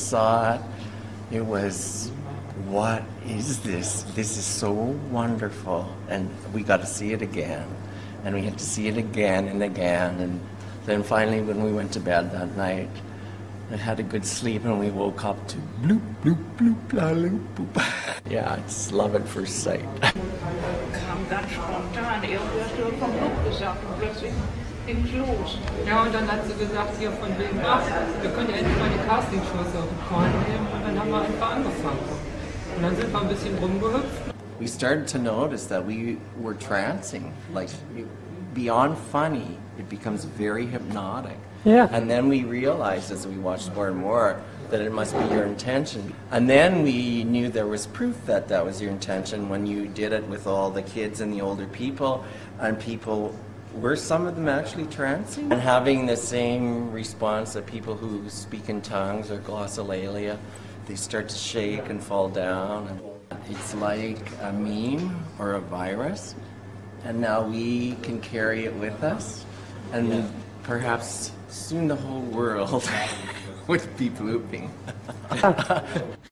saw it, it was, what is this? This is so wonderful. And we got to see it again. And we had to see it again and again. And then finally, when we went to bed that night, I had a good sleep and we woke up to bloop, bloop, bloop, la, loop, boop. Yeah, it's love at first sight. Ging's los. Ja, und dann hat sie gesagt, hier von wegen, ach, wir können ja endlich mal die Castingshows auf den Korn nehmen. Und dann haben wir einfach angefangen. Und dann sind wir ein bisschen rumgehüpft. we started to notice that we were trancing. Like beyond funny, it becomes very hypnotic. Yeah. And then we realized as we watched more and more that it must be your intention. And then we knew there was proof that that was your intention when you did it with all the kids and the older people, and people were some of them actually trancing and having the same response that people who speak in tongues or glossolalia. They start to shake and fall down. And it's like a meme or a virus, and now we can carry it with us, and perhaps soon the whole world would be blooping.